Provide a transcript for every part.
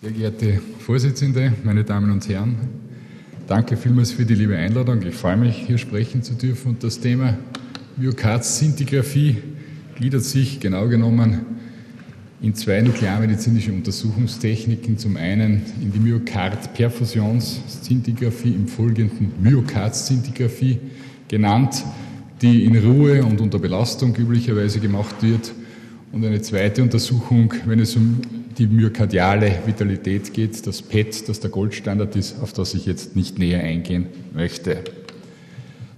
Sehr geehrte Vorsitzende, meine Damen und Herren, danke vielmals für die liebe Einladung. Ich freue mich, hier sprechen zu dürfen. Und das Thema Myokardzintigraphie gliedert sich genau genommen in zwei nuklearmedizinische Untersuchungstechniken. Zum einen in die Myokardperfusionszintigraphie, im folgenden Myokardzintigraphie genannt, die in Ruhe und unter Belastung üblicherweise gemacht wird. Und eine zweite Untersuchung, wenn es um die myokardiale Vitalität geht, das PET, das der Goldstandard ist, auf das ich jetzt nicht näher eingehen möchte.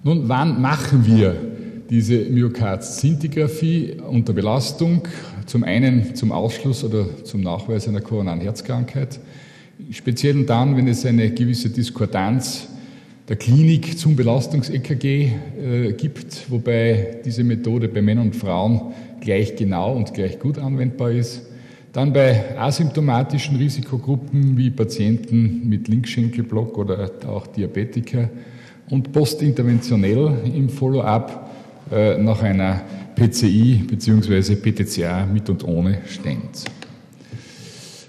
Nun, wann machen wir diese Myokardzintigraphie unter Belastung? Zum einen zum Ausschluss oder zum Nachweis einer koronaren Herzkrankheit. Speziell dann, wenn es eine gewisse Diskordanz der Klinik zum Belastungs-EKG äh, gibt, wobei diese Methode bei Männern und Frauen gleich genau und gleich gut anwendbar ist. Dann bei asymptomatischen Risikogruppen wie Patienten mit Linkschenkelblock oder auch Diabetiker und postinterventionell im Follow-up äh, nach einer PCI bzw. PTCA mit und ohne Stent.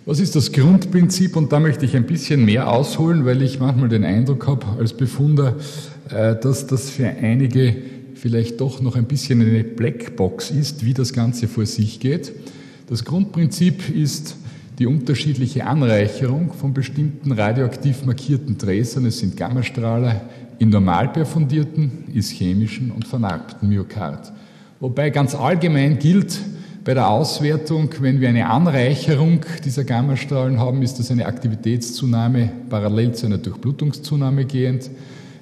Was ist das Grundprinzip? Und da möchte ich ein bisschen mehr ausholen, weil ich manchmal den Eindruck habe als Befunder, äh, dass das für einige vielleicht doch noch ein bisschen eine Blackbox ist, wie das Ganze vor sich geht. Das Grundprinzip ist die unterschiedliche Anreicherung von bestimmten radioaktiv markierten Träsern. Es sind Gammastrahler in normal perfundierten, ischämischen und vernarbten Myokard. Wobei ganz allgemein gilt, bei der Auswertung, wenn wir eine Anreicherung dieser Gammastrahlen haben, ist das eine Aktivitätszunahme parallel zu einer Durchblutungszunahme gehend.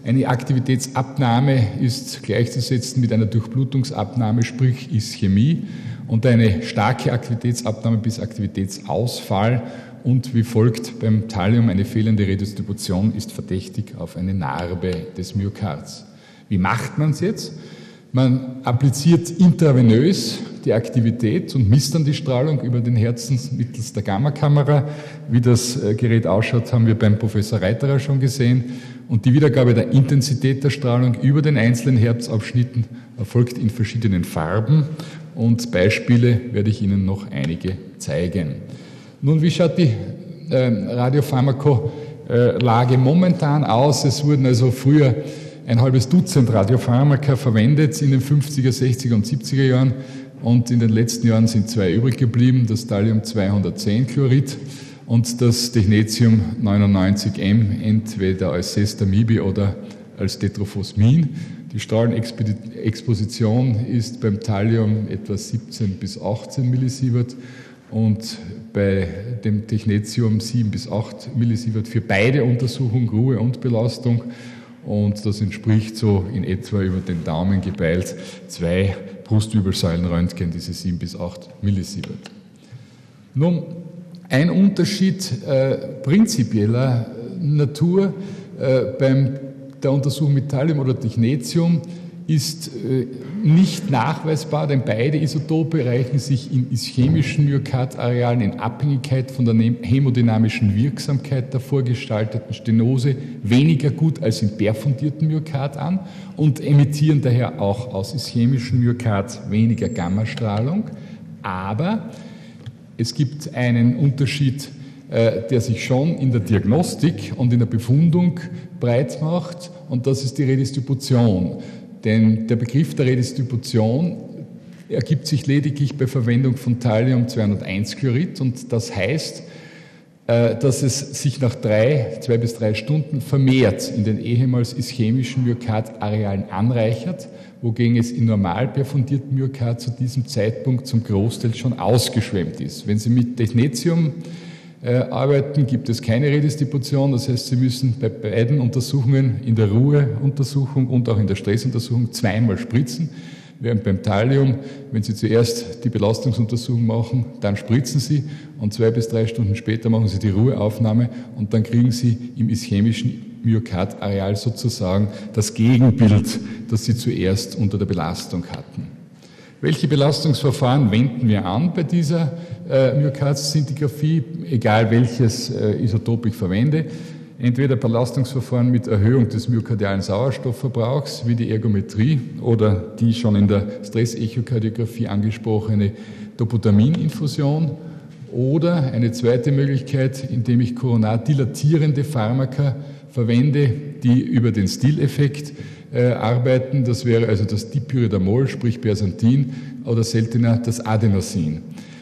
Eine Aktivitätsabnahme ist gleichzusetzen mit einer Durchblutungsabnahme, sprich Ischämie und eine starke Aktivitätsabnahme bis Aktivitätsausfall und wie folgt beim Thallium eine fehlende Redistribution ist verdächtig auf eine Narbe des Myokards. Wie macht man es jetzt? Man appliziert intravenös die Aktivität und misst dann die Strahlung über den Herzen mittels der Gammakamera. Wie das äh, Gerät ausschaut, haben wir beim Professor Reiterer schon gesehen. Und die Wiedergabe der Intensität der Strahlung über den einzelnen Herzabschnitten erfolgt in verschiedenen Farben und Beispiele werde ich Ihnen noch einige zeigen. Nun, wie schaut die äh, Radiopharmakolage momentan aus? Es wurden also früher ein halbes Dutzend Radiopharmaka verwendet in den 50er, 60er und 70er Jahren und in den letzten Jahren sind zwei übrig geblieben, das Thallium-210-Chlorid und das Technetium 99M, entweder als Sestamibi oder als Tetrophosmin. Die Strahlenexposition ist beim Thallium etwa 17 bis 18 Millisievert und bei dem Technetium 7 bis 8 Millisievert für beide Untersuchungen, Ruhe und Belastung. Und das entspricht so in etwa über den Daumen gebeilt zwei Brustwirbelsäulenröntgen, diese 7 bis 8 Millisievert. Nun, ein Unterschied äh, prinzipieller Natur äh, beim der Untersuchung mit Thallium oder Technetium ist äh, nicht nachweisbar, denn beide Isotope reichen sich in ischämischen Myokardarealen in Abhängigkeit von der hämodynamischen Wirksamkeit der vorgestalteten Stenose weniger gut als in perfundierten Myokard an und emittieren daher auch aus ischämischen Myokard weniger Gammastrahlung. Aber es gibt einen Unterschied äh, der sich schon in der Diagnostik und in der Befundung breit macht, und das ist die Redistribution. Denn der Begriff der Redistribution ergibt sich lediglich bei Verwendung von Thallium-201-Chlorid und das heißt, äh, dass es sich nach drei, zwei bis drei Stunden vermehrt in den ehemals ischämischen Myokardarealen anreichert, wogegen es in normal perfundierten Myokard zu diesem Zeitpunkt zum Großteil schon ausgeschwemmt ist. Wenn Sie mit Technetium äh, arbeiten, gibt es keine Redistribution. Das heißt, Sie müssen bei beiden Untersuchungen, in der Ruheuntersuchung und auch in der Stressuntersuchung, zweimal spritzen. Während beim Thallium, wenn Sie zuerst die Belastungsuntersuchung machen, dann spritzen Sie und zwei bis drei Stunden später machen Sie die Ruheaufnahme und dann kriegen Sie im ischämischen Myokardareal sozusagen das Gegenbild, das Sie zuerst unter der Belastung hatten. Welche Belastungsverfahren wenden wir an bei dieser äh, Myokardzintigraphie, egal welches äh, Isotop ich verwende? Entweder Belastungsverfahren mit Erhöhung des myokardialen Sauerstoffverbrauchs wie die Ergometrie oder die schon in der Stressechokardiographie angesprochene Doputamininfusion Oder eine zweite Möglichkeit, indem ich koronardilatierende Pharmaka verwende, die über den Stileffekt äh, arbeiten. Das wäre also das Dipyridamol, sprich Bersantin, oder seltener das Adenosin.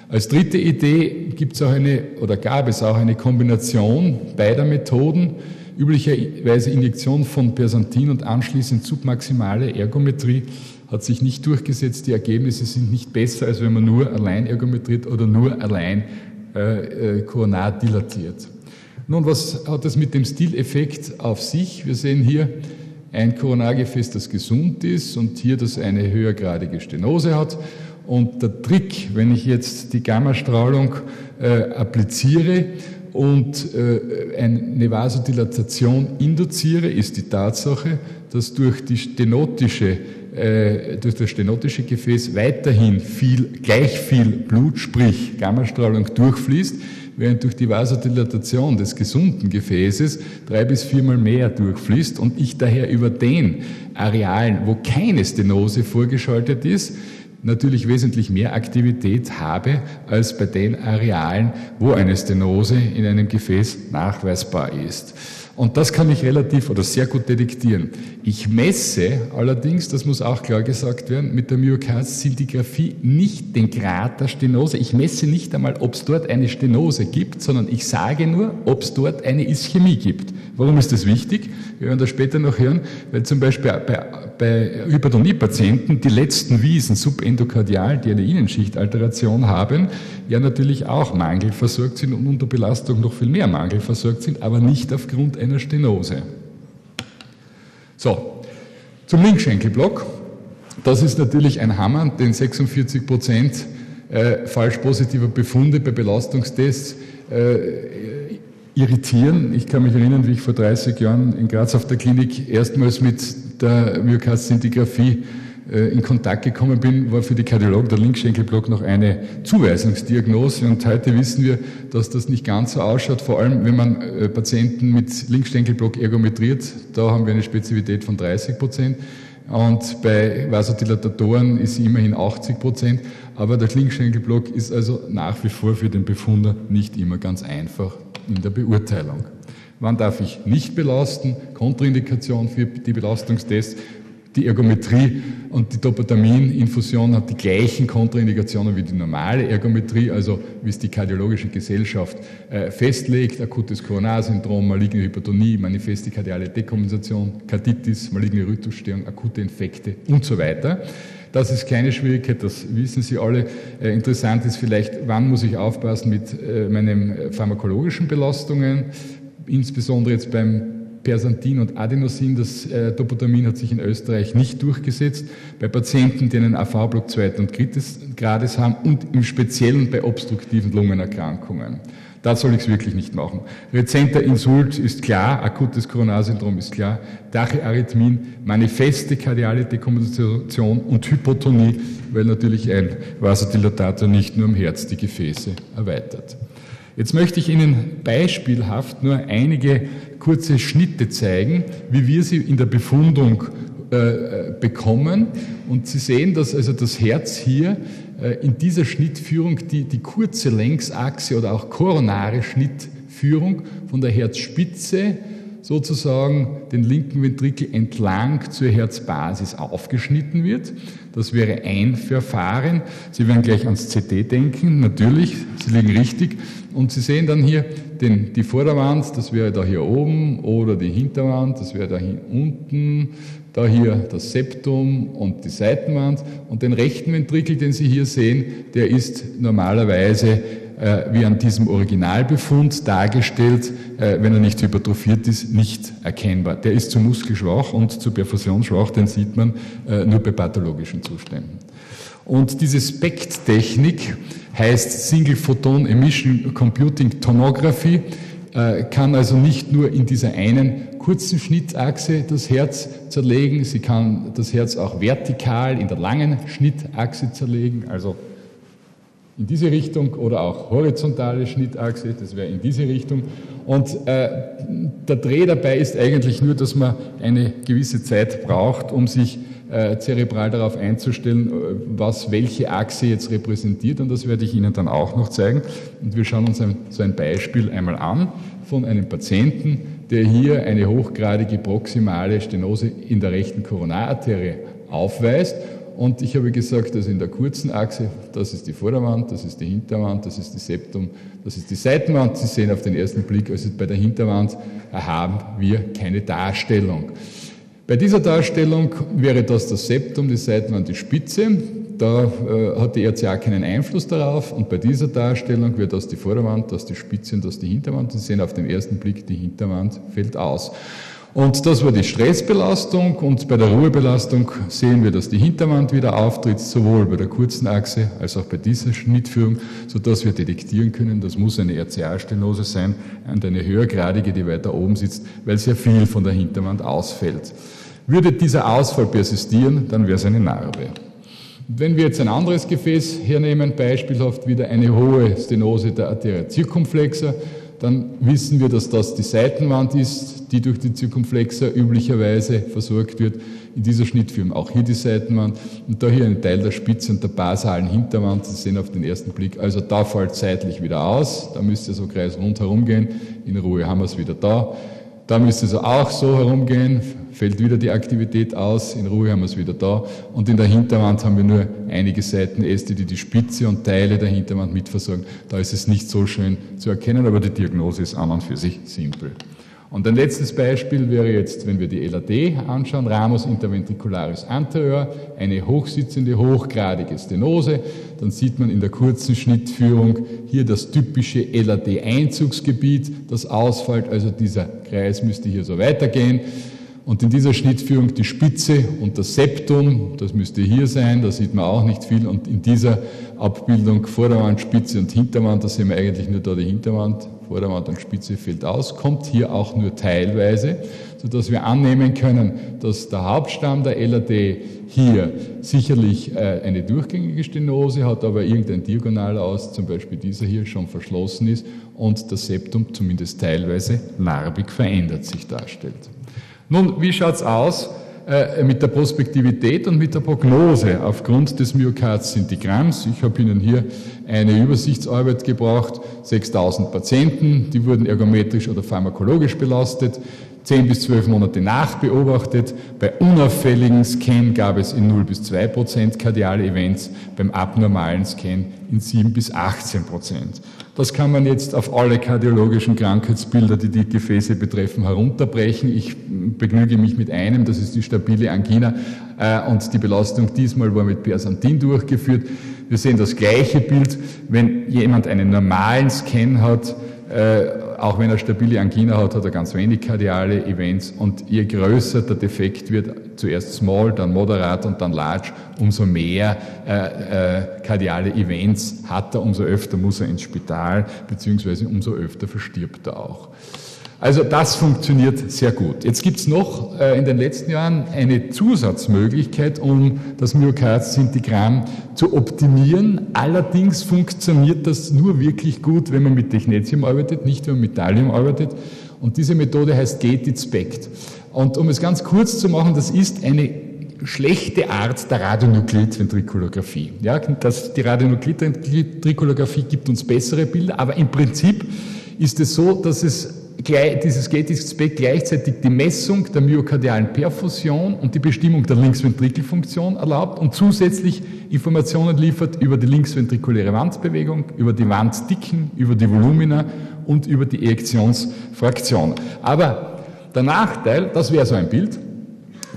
Als dritte Idee gibt es auch eine, oder gab es auch eine Kombination beider Methoden, üblicherweise Injektion von Persantin und anschließend submaximale Ergometrie hat sich nicht durchgesetzt. Die Ergebnisse sind nicht besser, als wenn man nur allein ergometriert oder nur allein äh, äh, koronar dilatiert. Nun, was hat das mit dem Stileffekt auf sich? Wir sehen hier ein Koronargefäß, das gesund ist und hier das eine höhergradige Stenose hat. Und der Trick, wenn ich jetzt die Gammastrahlung äh, appliziere und äh, eine Vasodilatation induziere, ist die Tatsache, dass durch die stenotische äh, durch das stenotische Gefäß weiterhin viel, gleich viel Blut, sprich Gammastrahlung durchfließt, während durch die Vasodilatation des gesunden Gefäßes drei bis viermal mehr durchfließt und ich daher über den Arealen, wo keine Stenose vorgeschaltet ist, natürlich wesentlich mehr Aktivität habe als bei den Arealen, wo eine Stenose in einem Gefäß nachweisbar ist. Und das kann ich relativ oder sehr gut detektieren. Ich messe allerdings, das muss auch klar gesagt werden, mit der Myokard-Szintigraphie nicht den Grad der Stenose. Ich messe nicht einmal, ob es dort eine Stenose gibt, sondern ich sage nur, ob es dort eine Ischämie gibt. Warum ist das wichtig? Wir werden das später noch hören, weil zum Beispiel bei, bei Hypertonie-Patienten die letzten Wiesen subendokardial, die eine Innenschichtalteration haben, ja natürlich auch mangelversorgt sind und unter Belastung noch viel mehr mangelversorgt sind, aber nicht aufgrund einer Stenose. So, zum Linkschenkelblock. Das ist natürlich ein Hammer, den 46 Prozent äh, falsch positiver Befunde bei Belastungstests äh, irritieren. Ich kann mich erinnern, wie ich vor 30 Jahren in Graz auf der Klinik erstmals mit der Myokardzintigraphie äh, in Kontakt gekommen bin, war für die Kardiologen der Linkschenkelblock noch eine Zuweisungsdiagnose. Und heute wissen wir, dass das nicht ganz so ausschaut, vor allem wenn man äh, Patienten mit Linkschenkelblock ergometriert. Da haben wir eine Spezifität von 30 Prozent. Und bei Vasodilatatoren ist sie immerhin 80 Prozent. Aber der Linkschenkelblock ist also nach wie vor für den Befunder nicht immer ganz einfach in der Beurteilung. Wann darf ich nicht belasten? Kontraindikation für die Belastungstests. Die Ergometrie und die Dopatamin-Infusion hat die gleichen Kontraindikationen wie die normale Ergometrie, also wie es die kardiologische Gesellschaft äh, festlegt, akutes Koronarsyndrom, maligne Hypertonie, manifeste kardiale Dekompensation, Karditis, maligne Rhythmusstörung, akute Infekte und so weiter. Das ist keine Schwierigkeit, das wissen Sie alle. Äh, interessant ist vielleicht, wann muss ich aufpassen mit äh, meinen äh, pharmakologischen Belastungen, insbesondere jetzt beim Persantin und Adenosin, das äh, Dopotamin hat sich in Österreich nicht durchgesetzt. Bei Patienten, die einen AV-Block zweiten und dritten Grades haben und im Speziellen bei obstruktiven Lungenerkrankungen. Da soll ich es wirklich nicht machen. Rezenter Insult ist klar, akutes Koronarsyndrom ist klar, Tachyarrhythmien, manifeste kardiale Dekompensation und Hypotonie, weil natürlich ein Vasodilatator nicht nur am Herz die Gefäße erweitert. Jetzt möchte ich Ihnen beispielhaft nur einige kurze Schnitte zeigen, wie wir sie in der Befundung äh, bekommen. Und Sie sehen, dass also das Herz hier äh, in dieser Schnittführung die, die kurze Längsachse oder auch koronare Schnittführung von der Herzspitze sozusagen den linken Ventrikel entlang zur Herzbasis aufgeschnitten wird. Das wäre ein Verfahren. Sie werden gleich ans CT denken, natürlich, Sie liegen richtig. Und Sie sehen dann hier den, die Vorderwand, das wäre da hier oben, oder die Hinterwand, das wäre da hier unten, da hier das Septum und die Seitenwand. Und den rechten Ventrikel, den Sie hier sehen, der ist normalerweise wie an diesem Originalbefund dargestellt, äh, wenn er nicht hypertrophiert ist, nicht erkennbar. Der ist zu muskelschwach und zu perfusionsschwach, den sieht man äh, nur bei pathologischen Zuständen. Und diese SPECT-Technik heißt Single Photon Emission Computing Tomography, kann also nicht nur in dieser einen kurzen Schnittachse das Herz zerlegen, sie kann das Herz auch vertikal in der langen Schnittachse zerlegen, also in diese Richtung oder auch horizontale Schnittachse, das wäre in diese Richtung. Und äh, der Dreh dabei ist eigentlich nur, dass man eine gewisse Zeit braucht, um sich äh, zerebral darauf einzustellen, äh, was welche Achse jetzt repräsentiert und das werde ich Ihnen dann auch noch zeigen. Und wir schauen uns ein, so ein Beispiel einmal an von einem Patienten, der hier eine hochgradige proximale Stenose in der rechten Koronararterie aufweist und ich habe gesagt, also in der kurzen Achse, das ist die Vorderwand, das ist die Hinterwand, das ist die Septum, das ist die Seitenwand. Sie sehen auf den ersten Blick, also bei der Hinterwand haben wir keine Darstellung. Bei dieser Darstellung wäre das das Septum, die Seitenwand, die Spitze. Da äh, hat die RCA keinen Einfluss darauf. Und bei dieser Darstellung wäre das die Vorderwand, das die Spitze und das die Hinterwand. Sie sehen auf den ersten Blick, die Hinterwand fällt aus. Und das war die Stressbelastung und bei der Ruhebelastung sehen wir, dass die Hinterwand wieder auftritt, sowohl bei der kurzen Achse als auch bei dieser Schnittführung, sodass wir detektieren können, das muss eine RCA-Stenose sein und eine höhergradige, die weiter oben sitzt, weil sehr viel von der Hinterwand ausfällt. Würde dieser Ausfall persistieren, dann wäre es eine Narbe. Wenn wir jetzt ein anderes Gefäß hernehmen, beispielhaft wieder eine hohe Stenose der Arteria circumflexa, dann wissen wir, dass das die Seitenwand ist, die durch die Zirkumflexer üblicherweise versorgt wird. In dieser Schnittführung auch hier die Seitenwand und da hier ein Teil der Spitze und der basalen Hinterwand. Sie sehen auf den ersten Blick, also da fällt seitlich wieder aus. Da müsste so kreis rundherum gehen. In Ruhe haben wir es wieder da. Da müsste es auch so herumgehen, fällt wieder die Aktivität aus, in Ruhe haben wir es wieder da. Und in der Hinterwand haben wir nur einige Seitenäste, die die Spitze und Teile der Hinterwand mitversorgen. Da ist es nicht so schön zu erkennen, aber die Diagnose ist an und für sich simpel. Und ein letztes Beispiel wäre jetzt, wenn wir die LAD anschauen, Ramus interventricularis anterior, eine hochsitzende, hochgradige Stenose. Dann sieht man in der kurzen Schnittführung hier das typische LAD-Einzugsgebiet, das ausfällt. Also dieser Kreis müsste hier so weitergehen. Und in dieser Schnittführung die Spitze und das Septum, das müsste hier sein, da sieht man auch nicht viel. Und in dieser Abbildung Vorderwand, Spitze und Hinterwand, da sehen wir eigentlich nur da die Hinterwand, Vorderwand und Spitze fällt aus, kommt hier auch nur teilweise, sodass wir annehmen können, dass der Hauptstamm der LAD hier sicherlich äh, eine durchgängige Stenose hat, aber irgendein Diagonal aus, zum Beispiel dieser hier, schon verschlossen ist und das Septum zumindest teilweise narbig verändert sich darstellt. Nun, wie schaut's aus äh, mit der Prospektivität und mit der Prognose aufgrund des Myokard-Syndigramms? Ich habe Ihnen hier eine Übersichtsarbeit gebracht, 6000 Patienten, die wurden ergometrisch oder pharmakologisch belastet. 10 bis 12 Monate nachbeobachtet. Bei unauffälligen Scan gab es in 0 bis 2 Prozent kardiale Events, beim abnormalen Scan in 7 bis 18 Prozent. Das kann man jetzt auf alle kardiologischen Krankheitsbilder, die die Gefäße betreffen, herunterbrechen. Ich begnüge mich mit einem, das ist die stabile Angina äh, und die Belastung diesmal war mit Persantin durchgeführt. Wir sehen das gleiche Bild, wenn jemand einen normalen Scan hat, äh, auch wenn er stabile Angina hat, hat er ganz wenig kardiale Events und je größer der Defekt wird, zuerst small, dann moderat und dann large, umso mehr äh, äh, kardiale Events hat er, umso öfter muss er ins Spital, beziehungsweise umso öfter verstirbt er auch. Also das funktioniert sehr gut. Jetzt gibt's noch äh, in den letzten Jahren eine Zusatzmöglichkeit, um das Myokard-Syntigramm zu optimieren. Allerdings funktioniert das nur wirklich gut, wenn man mit Technetium arbeitet, nicht wenn man mit Thallium arbeitet. Und diese Methode heißt Gated Spect. Und um es ganz kurz zu machen, das ist eine schlechte Art der Radionuklidventrikulographie. Ja, das, die Radionuklidventrikulographie gibt uns bessere Bilder, aber im Prinzip ist es so, dass es dieses Gated-Spec gleichzeitig die Messung der myokardialen Perfusion und die Bestimmung der Linksventrikelfunktion erlaubt und zusätzlich Informationen liefert über die linksventrikuläre Wandbewegung, über die Wanddicken, über die Volumina und über die Ejektionsfraktion. Aber der Nachteil, das wäre so ein Bild,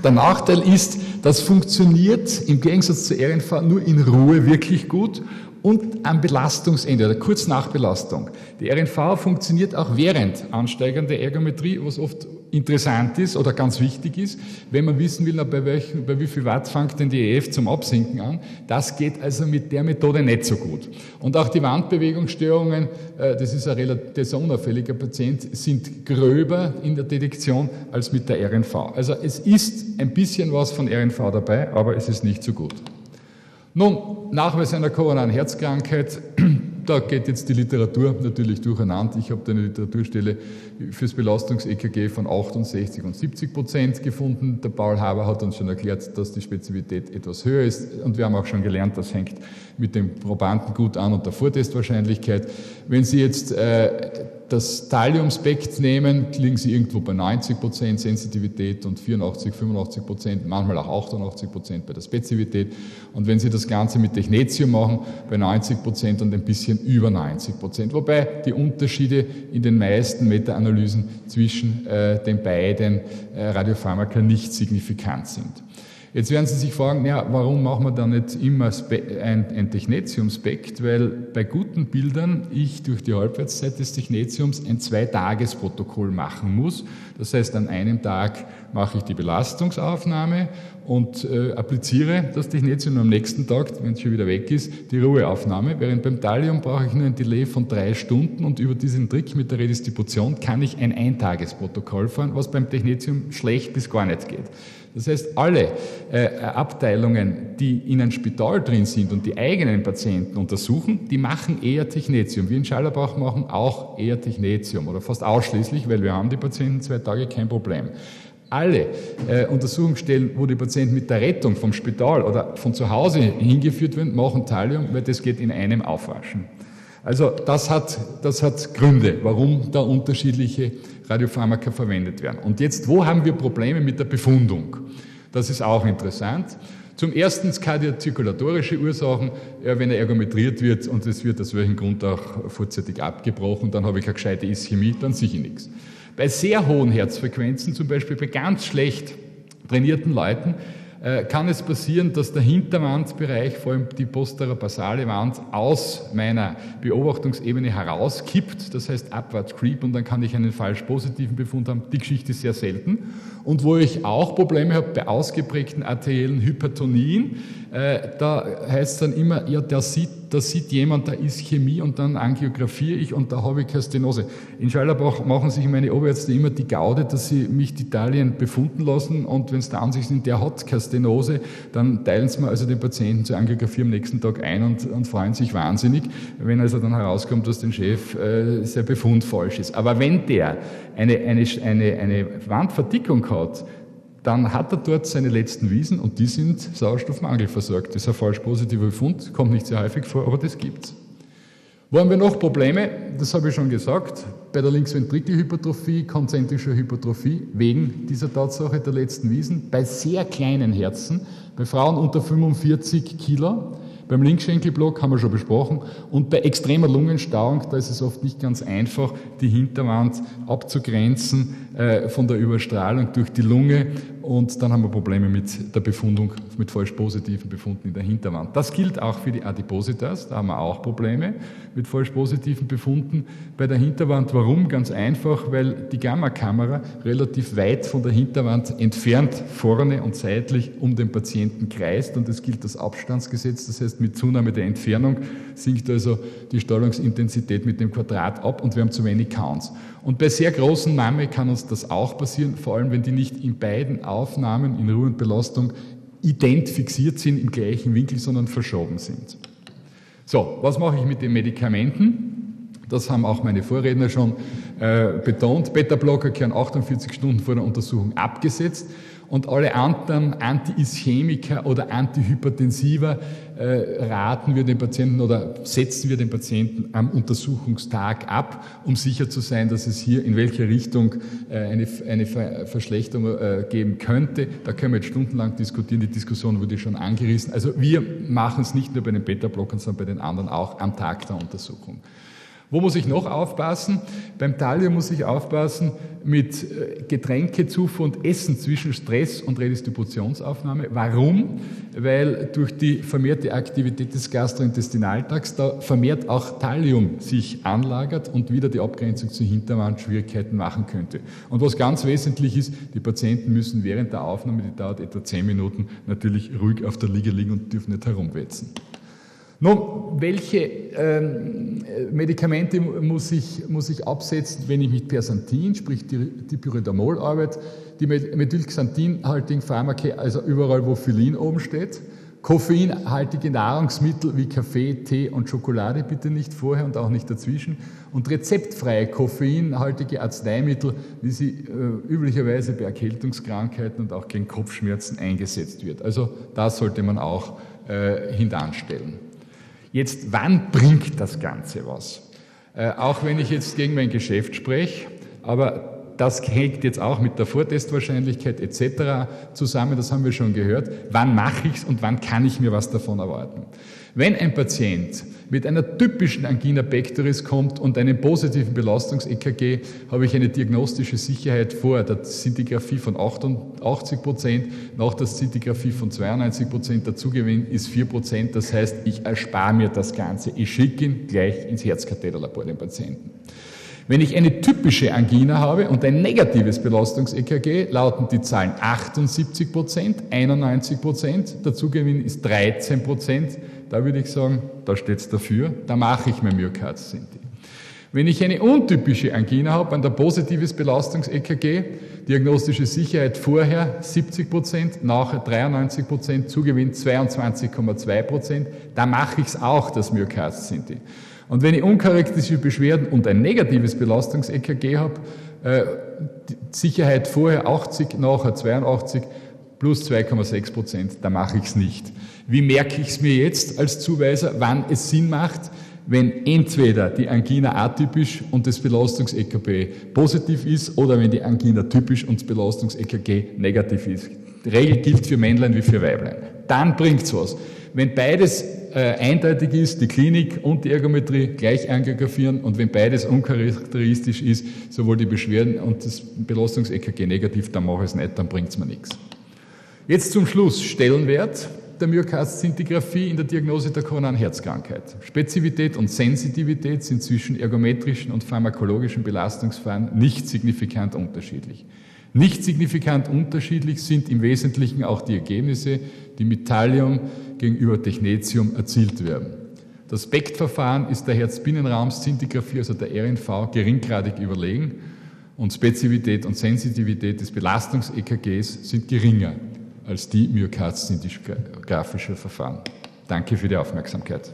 der Nachteil ist, das funktioniert im Gegensatz zur RNV nur in Ruhe wirklich gut und am Belastungsende oder kurz nach Belastung. Die RNV funktioniert auch während ansteigender Ergometrie, was oft interessant ist oder ganz wichtig ist, wenn man wissen will, bei, welchen, bei wie viel Watt fängt denn die EF zum Absinken an. Das geht also mit der Methode nicht so gut. Und auch die Wandbewegungsstörungen, äh, das ist ein relativ unauffälliger Patient, sind gröber in der Detektion als mit der RNV. Also es ist ein bisschen was von RNV dabei, aber es ist nicht so gut. Nun, Nachweis einer koronaren Herzkrankheit Da geht jetzt die Literatur natürlich durcheinander. Ich habe da eine Literaturstelle fürs Belastungs-EKG von 68 und 70 Prozent gefunden. Der Paul Haber hat uns schon erklärt, dass die Spezifität etwas höher ist. Und wir haben auch schon gelernt, das hängt mit dem Probanden gut an und der Vortestwahrscheinlichkeit. Wenn Sie jetzt äh, das Thallium-Spekt nehmen, liegen Sie irgendwo bei 90 Prozent Sensitivität und 84, 85 Prozent, manchmal auch 88 Prozent bei der Spezifität. Und wenn Sie das Ganze mit Technetium machen, bei 90 Prozent und ein bisschen über 90 Prozent. Wobei die Unterschiede in den meisten Meta-Analysen zwischen äh, den beiden äh, Radiopharmaka nicht signifikant sind. Jetzt werden Sie sich fragen, ja, warum machen wir da nicht immer ein, ein Technetium-Spekt? Weil bei guten Bildern ich durch die Halbwertszeit des Technetiums ein Zwei-Tages-Protokoll machen muss. Das heißt, an einem Tag mache ich die Belastungsaufnahme und äh, appliziere das Technetium am nächsten Tag, wenn es schon wieder weg ist, die Ruheaufnahme. Während beim Thallium brauche ich nur ein Delay von drei Stunden und über diesen Trick mit der Redistribution kann ich ein Eintagesprotokoll fahren, was beim Technetium schlecht bis gar nicht geht. Das heißt, alle äh, Abteilungen, die in einem Spital drin sind und die eigenen Patienten untersuchen, die machen eher Technetium. Wir in Schallerbach machen auch eher Technetium oder fast ausschließlich, weil wir haben die Patienten zwei Tage kein Problem. Alle äh, Untersuchungsstellen, wo die Patienten mit der Rettung vom Spital oder von zu Hause hingeführt werden, machen Thallium, weil das geht in einem Aufwaschen. Also das hat, das hat Gründe, warum da unterschiedliche Radiopharmaka verwendet werden. Und jetzt, wo haben wir Probleme mit der Befundung? Das ist auch interessant. Zum ersten kardiozirkulatorische Ursachen, wenn er ergometriert wird und es wird aus welchem Grund auch vorzeitig abgebrochen, dann habe ich eine gescheite Ischämie, dann sicher nichts. Bei sehr hohen Herzfrequenzen, zum Beispiel bei ganz schlecht trainierten Leuten, kann es passieren, dass der Hinterwandbereich, vor allem die posterobasale Wand, aus meiner Beobachtungsebene herauskippt, das heißt abwärts creep und dann kann ich einen falsch positiven Befund haben. Die Geschichte ist sehr selten. Und wo ich auch Probleme habe bei ausgeprägten arteriellen Hypertonien, äh, da heißt es dann immer, ja, der sieht da sieht jemand, da ist Chemie und dann angiografiere ich und da habe ich keine Stenose. In Schallerbach machen sich meine Oberärzte immer die Gaude, dass sie mich die Italien befunden lassen und wenn es der Ansicht sind, der hat keine Stenose, dann teilen sie mir also den Patienten zur Angiografie am nächsten Tag ein und, und freuen sich wahnsinnig, wenn also dann herauskommt, dass dem Chef äh, sein Befund falsch ist. Aber wenn der eine, eine, eine, eine Wandverdickung hat, dann hat er dort seine letzten Wiesen und die sind Sauerstoffmangel versorgt. Das ist ein falsch positiver Befund, kommt nicht sehr häufig vor, aber das gibt's. Wo haben wir noch Probleme? Das habe ich schon gesagt. Bei der Linksventrikelhypertrophie, konzentrischer Hypertrophie, wegen dieser Tatsache der letzten Wiesen, bei sehr kleinen Herzen, bei Frauen unter 45 Kilo, beim Linkschenkelblock haben wir schon besprochen. Und bei extremer Lungenstauung, da ist es oft nicht ganz einfach, die Hinterwand abzugrenzen äh, von der Überstrahlung durch die Lunge. Und dann haben wir Probleme mit der Befundung, mit falsch positiven Befunden in der Hinterwand. Das gilt auch für die Adipositas. Da haben wir auch Probleme mit falsch positiven Befunden bei der Hinterwand. Warum? Ganz einfach, weil die Gammakamera relativ weit von der Hinterwand entfernt vorne und seitlich um den Patienten kreist. Und es gilt das Abstandsgesetz. Das heißt, mit Zunahme der Entfernung sinkt also die Strahlungsintensität mit dem Quadrat ab und wir haben zu wenig Counts. Und bei sehr großen Mame kann uns das auch passieren, vor allem wenn die nicht in beiden Aufnahmen in Ruhe und Belastung ident fixiert sind im gleichen Winkel, sondern verschoben sind. So, was mache ich mit den Medikamenten? Das haben auch meine Vorredner schon äh, betont. Beta-Blocker kehren 48 Stunden vor der Untersuchung abgesetzt und alle anderen Anti-Ischämiker oder Antihypertensiva äh, raten wir den Patienten oder setzen wir den Patienten am Untersuchungstag ab, um sicher zu sein, dass es hier in welcher Richtung äh, eine, eine Verschlechterung äh, geben könnte. Da können wir jetzt stundenlang diskutieren. Die Diskussion wurde schon angerissen. Also wir machen es nicht nur bei den Beta-Blockern, sondern bei den anderen auch am Tag der Untersuchung. Wo muss ich noch aufpassen? Beim Thallium muss ich aufpassen mit äh, Getränkezufuhr und Essen zwischen Stress und Redistributionsaufnahme. Warum? Weil durch die vermehrte Aktivität des Gastrointestinaltrakts da vermehrt auch Thallium sich anlagert und wieder die Abgrenzung zur Hinterwand Schwierigkeiten machen könnte. Und was ganz wesentlich ist, die Patienten müssen während der Aufnahme, die dauert etwa zehn Minuten, natürlich ruhig auf der Liege liegen und dürfen nicht herumwetzen. Nun, welche ähm, Medikamente muss ich, muss ich absetzen, wenn ich mit Persantin, sprich die, Pyridamol arbeite, die Methylxanthin-haltigen Pharmaka, also überall, wo Phylin oben steht, Koffeinhaltige Nahrungsmittel wie Kaffee, Tee und Schokolade bitte nicht vorher und auch nicht dazwischen. Und rezeptfreie koffeinhaltige Arzneimittel, wie sie äh, üblicherweise bei Erkältungskrankheiten und auch gegen Kopfschmerzen eingesetzt wird. Also das sollte man auch äh, hintanstellen. Jetzt, wann bringt das Ganze was? Äh, auch wenn ich jetzt gegen mein Geschäft spreche, aber das hängt jetzt auch mit der Vortestwahrscheinlichkeit etc. zusammen, das haben wir schon gehört. Wann mache ich es und wann kann ich mir was davon erwarten? Wenn ein Patient mit einer typischen Angina pectoris kommt und einem positiven Belastungs-EKG, habe ich eine diagnostische Sicherheit vor der Szintigraphie von 88 Prozent, nach der Szintigraphie von 92 Prozent. Der ist 4 Prozent. Das heißt, ich erspare mir das Ganze. Ich schicke ihn gleich ins Herzkatheterlabor, den Patienten. Wenn ich eine typische Angina habe und ein negatives Belastungs-EKG, lauten die Zahlen 78 Prozent, 91 Prozent, der Zugewinn ist 13 Prozent. Da würde ich sagen, da steht es dafür, da mache ich mir Myokard-Sinti. Wenn ich eine untypische Angina habe, ein positives Belastungs-EKG, diagnostische Sicherheit vorher 70 Prozent, nachher 93 Prozent, Zugewinn 22,2 Prozent, da mache ich es auch, das Myokard-Sinti. Und wenn ich uncharakteristische Beschwerden und ein negatives Belastungs-EKG habe, äh, Sicherheit vorher 80, nachher 82, plus 2,6 Prozent, da mache ich es nicht. Wie merke ich es mir jetzt als Zuweiser, wann es Sinn macht, wenn entweder die Angina atypisch und das Belastungs-EKG positiv ist oder wenn die Angina typisch und das Belastungs-EKG negativ ist. Die Regel gilt für Männlein wie für Weiblein. Dann bringt's was. Wenn beides äh, eindeutig ist, die Klinik und die Ergometrie gleich angiografieren und wenn beides uncharakteristisch ist, sowohl die Beschwerden und das Belastungs-EKG negativ, dann mache ich es nicht, dann bringt es mir nichts. Jetzt zum Schluss Stellenwert der Myokardzintigraphie in der Diagnose der koronaren Herzkrankheit. Spezifität und Sensitivität sind zwischen ergometrischen und pharmakologischen Belastungsverfahren nicht signifikant unterschiedlich. Nicht signifikant unterschiedlich sind im Wesentlichen auch die Ergebnisse, die mit Thallium gegenüber Technetium erzielt werden. Das SPECT-Verfahren ist der Herzbinnenraumszintigraphie, also der RNV, geringgradig überlegen und Spezifität und Sensitivität des Belastungs-EKGs sind geringer als die myokard Verfahren. Danke für die Aufmerksamkeit.